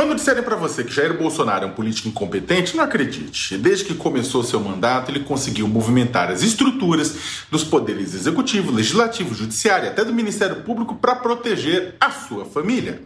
Quando disserem para você que Jair Bolsonaro é um político incompetente, não acredite. Desde que começou seu mandato, ele conseguiu movimentar as estruturas dos poderes executivo, legislativo, judiciário até do Ministério Público para proteger a sua família.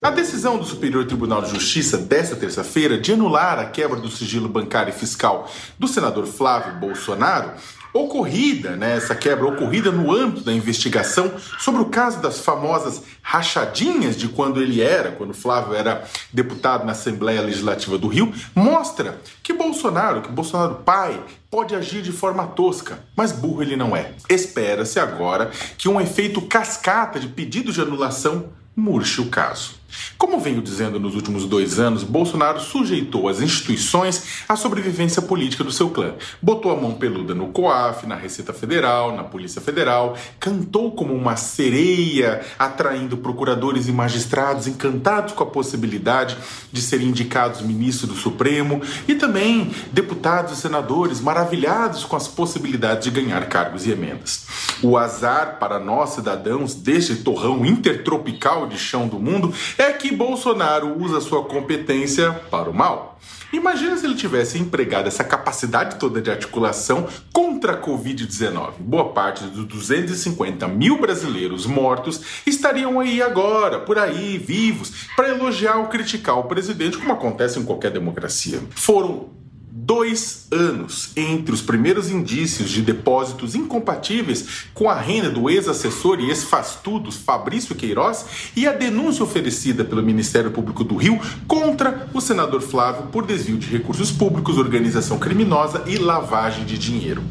A decisão do Superior Tribunal de Justiça desta terça-feira de anular a quebra do sigilo bancário e fiscal do senador Flávio Bolsonaro ocorrida, né, essa quebra ocorrida no âmbito da investigação sobre o caso das famosas rachadinhas de quando ele era, quando Flávio era deputado na Assembleia Legislativa do Rio, mostra que Bolsonaro, que Bolsonaro pai, pode agir de forma tosca, mas burro ele não é. Espera-se agora que um efeito cascata de pedido de anulação murche o caso. Como venho dizendo nos últimos dois anos, Bolsonaro sujeitou as instituições à sobrevivência política do seu clã. Botou a mão peluda no COAF, na Receita Federal, na Polícia Federal, cantou como uma sereia, atraindo procuradores e magistrados encantados com a possibilidade de serem indicados ministros do Supremo e também deputados e senadores maravilhados com as possibilidades de ganhar cargos e emendas. O azar para nós cidadãos deste torrão intertropical de chão do mundo é que Bolsonaro usa sua competência para o mal. Imagina se ele tivesse empregado essa capacidade toda de articulação contra a Covid-19. Boa parte dos 250 mil brasileiros mortos estariam aí agora, por aí, vivos, para elogiar ou criticar o presidente, como acontece em qualquer democracia. Foram dois anos entre os primeiros indícios de depósitos incompatíveis com a renda do ex-assessor e ex-fastudo Fabrício Queiroz e a denúncia oferecida pelo Ministério Público do Rio contra o senador Flávio por desvio de recursos públicos, organização criminosa e lavagem de dinheiro.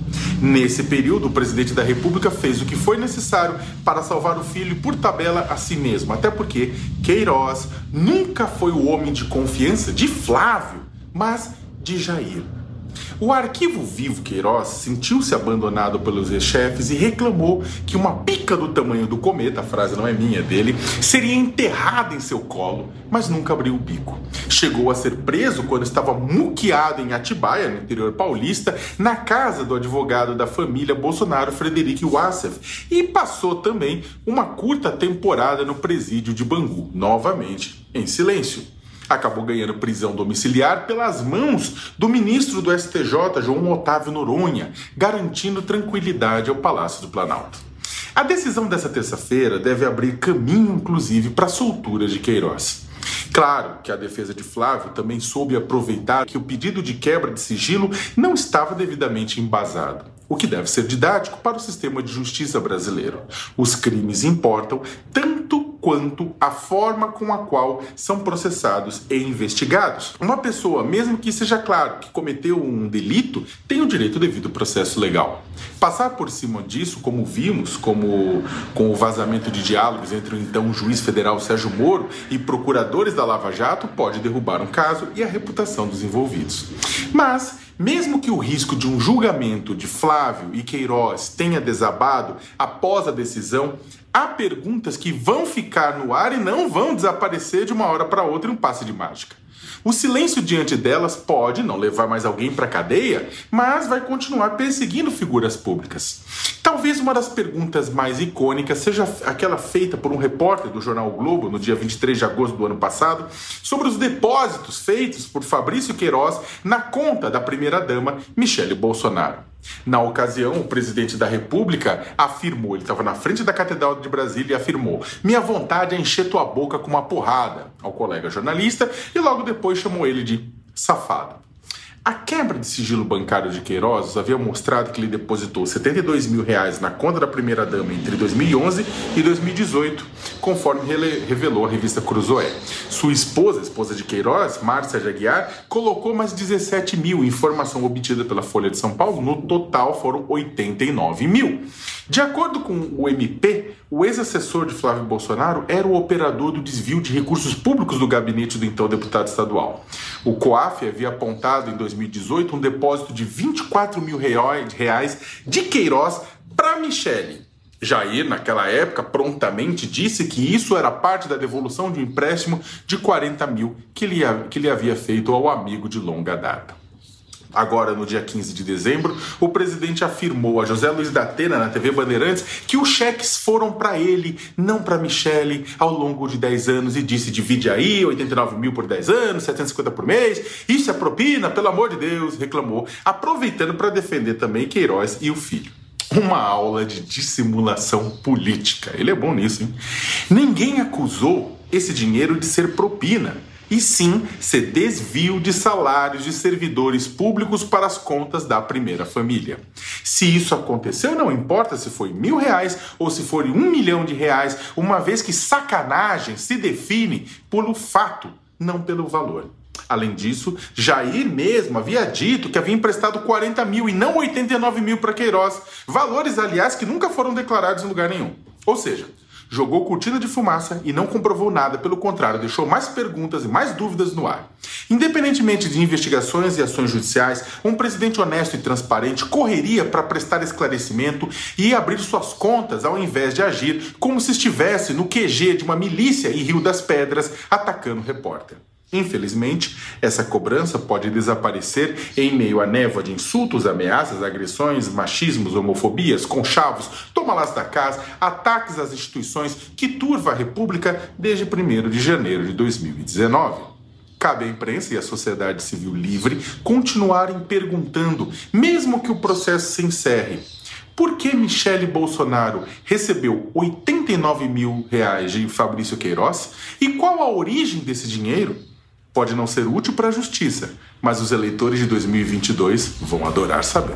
Nesse período, o presidente da República fez o que foi necessário para salvar o filho por tabela a si mesmo, até porque Queiroz nunca foi o homem de confiança de Flávio, mas de Jair. O arquivo vivo Queiroz sentiu-se abandonado pelos ex-chefes e reclamou que uma pica do tamanho do cometa, a frase não é minha, é dele, seria enterrada em seu colo, mas nunca abriu o bico. Chegou a ser preso quando estava muqueado em Atibaia, no interior paulista, na casa do advogado da família Bolsonaro, Frederico Wassef, e passou também uma curta temporada no presídio de Bangu, novamente em silêncio acabou ganhando prisão domiciliar pelas mãos do ministro do STJ, João Otávio Noronha, garantindo tranquilidade ao Palácio do Planalto. A decisão dessa terça-feira deve abrir caminho, inclusive, para a soltura de Queiroz. Claro que a defesa de Flávio também soube aproveitar que o pedido de quebra de sigilo não estava devidamente embasado, o que deve ser didático para o sistema de justiça brasileiro. Os crimes importam tanto quanto a forma com a qual são processados e investigados. Uma pessoa, mesmo que seja claro que cometeu um delito, tem o direito devido ao processo legal. Passar por cima disso, como vimos, como com o vazamento de diálogos entre o então juiz federal Sérgio Moro e procuradores da Lava Jato, pode derrubar um caso e a reputação dos envolvidos. Mas mesmo que o risco de um julgamento de Flávio e Queiroz tenha desabado após a decisão, há perguntas que vão ficar no ar e não vão desaparecer de uma hora para outra em um passe de mágica. O silêncio diante delas pode não levar mais alguém para a cadeia, mas vai continuar perseguindo figuras públicas. Talvez uma das perguntas mais icônicas seja aquela feita por um repórter do jornal o Globo no dia 23 de agosto do ano passado sobre os depósitos feitos por Fabrício Queiroz na conta da primeira-dama Michele Bolsonaro. Na ocasião, o presidente da República afirmou, ele estava na frente da Catedral de Brasília e afirmou: Minha vontade é encher tua boca com uma porrada ao colega jornalista e logo depois chamou ele de safado. A quebra de sigilo bancário de Queiroz havia mostrado que ele depositou 72 mil reais na conta da primeira-dama entre 2011 e 2018, conforme revelou a revista Cruzoé. Sua esposa, esposa de Queiroz, Márcia Jaguiar, colocou mais 17 mil, informação obtida pela Folha de São Paulo. No total foram 89 mil. De acordo com o MP, o ex-assessor de Flávio Bolsonaro era o operador do desvio de recursos públicos do gabinete do então deputado estadual. O COAF havia apontado em 2018 um depósito de 24 mil reais de Queiroz para Michele. Jair, naquela época, prontamente disse que isso era parte da devolução de um empréstimo de 40 mil que ele, que havia feito ao amigo de longa data. Agora, no dia 15 de dezembro, o presidente afirmou a José Luiz da Atena na TV Bandeirantes que os cheques foram para ele, não para Michele, ao longo de 10 anos e disse: divide aí, 89 mil por 10 anos, 750 por mês, isso é propina, pelo amor de Deus, reclamou, aproveitando para defender também Queiroz e o filho. Uma aula de dissimulação política. Ele é bom nisso, hein? Ninguém acusou esse dinheiro de ser propina e sim ser desvio de salários de servidores públicos para as contas da primeira família. Se isso aconteceu, não importa se foi mil reais ou se for um milhão de reais, uma vez que sacanagem se define pelo fato, não pelo valor. Além disso, Jair mesmo havia dito que havia emprestado 40 mil e não 89 mil para Queiroz, valores, aliás, que nunca foram declarados em lugar nenhum. Ou seja, jogou cortina de fumaça e não comprovou nada, pelo contrário, deixou mais perguntas e mais dúvidas no ar. Independentemente de investigações e ações judiciais, um presidente honesto e transparente correria para prestar esclarecimento e abrir suas contas ao invés de agir como se estivesse no QG de uma milícia em Rio das Pedras atacando o repórter. Infelizmente, essa cobrança pode desaparecer em meio à névoa de insultos, ameaças, agressões, machismos, homofobias, conchavos, tomalás da casa, ataques às instituições que turva a República desde 1 de janeiro de 2019. Cabe à imprensa e à sociedade civil livre continuarem perguntando, mesmo que o processo se encerre, por que Michele Bolsonaro recebeu 89 mil reais de Fabrício Queiroz e qual a origem desse dinheiro? Pode não ser útil para a justiça, mas os eleitores de 2022 vão adorar saber.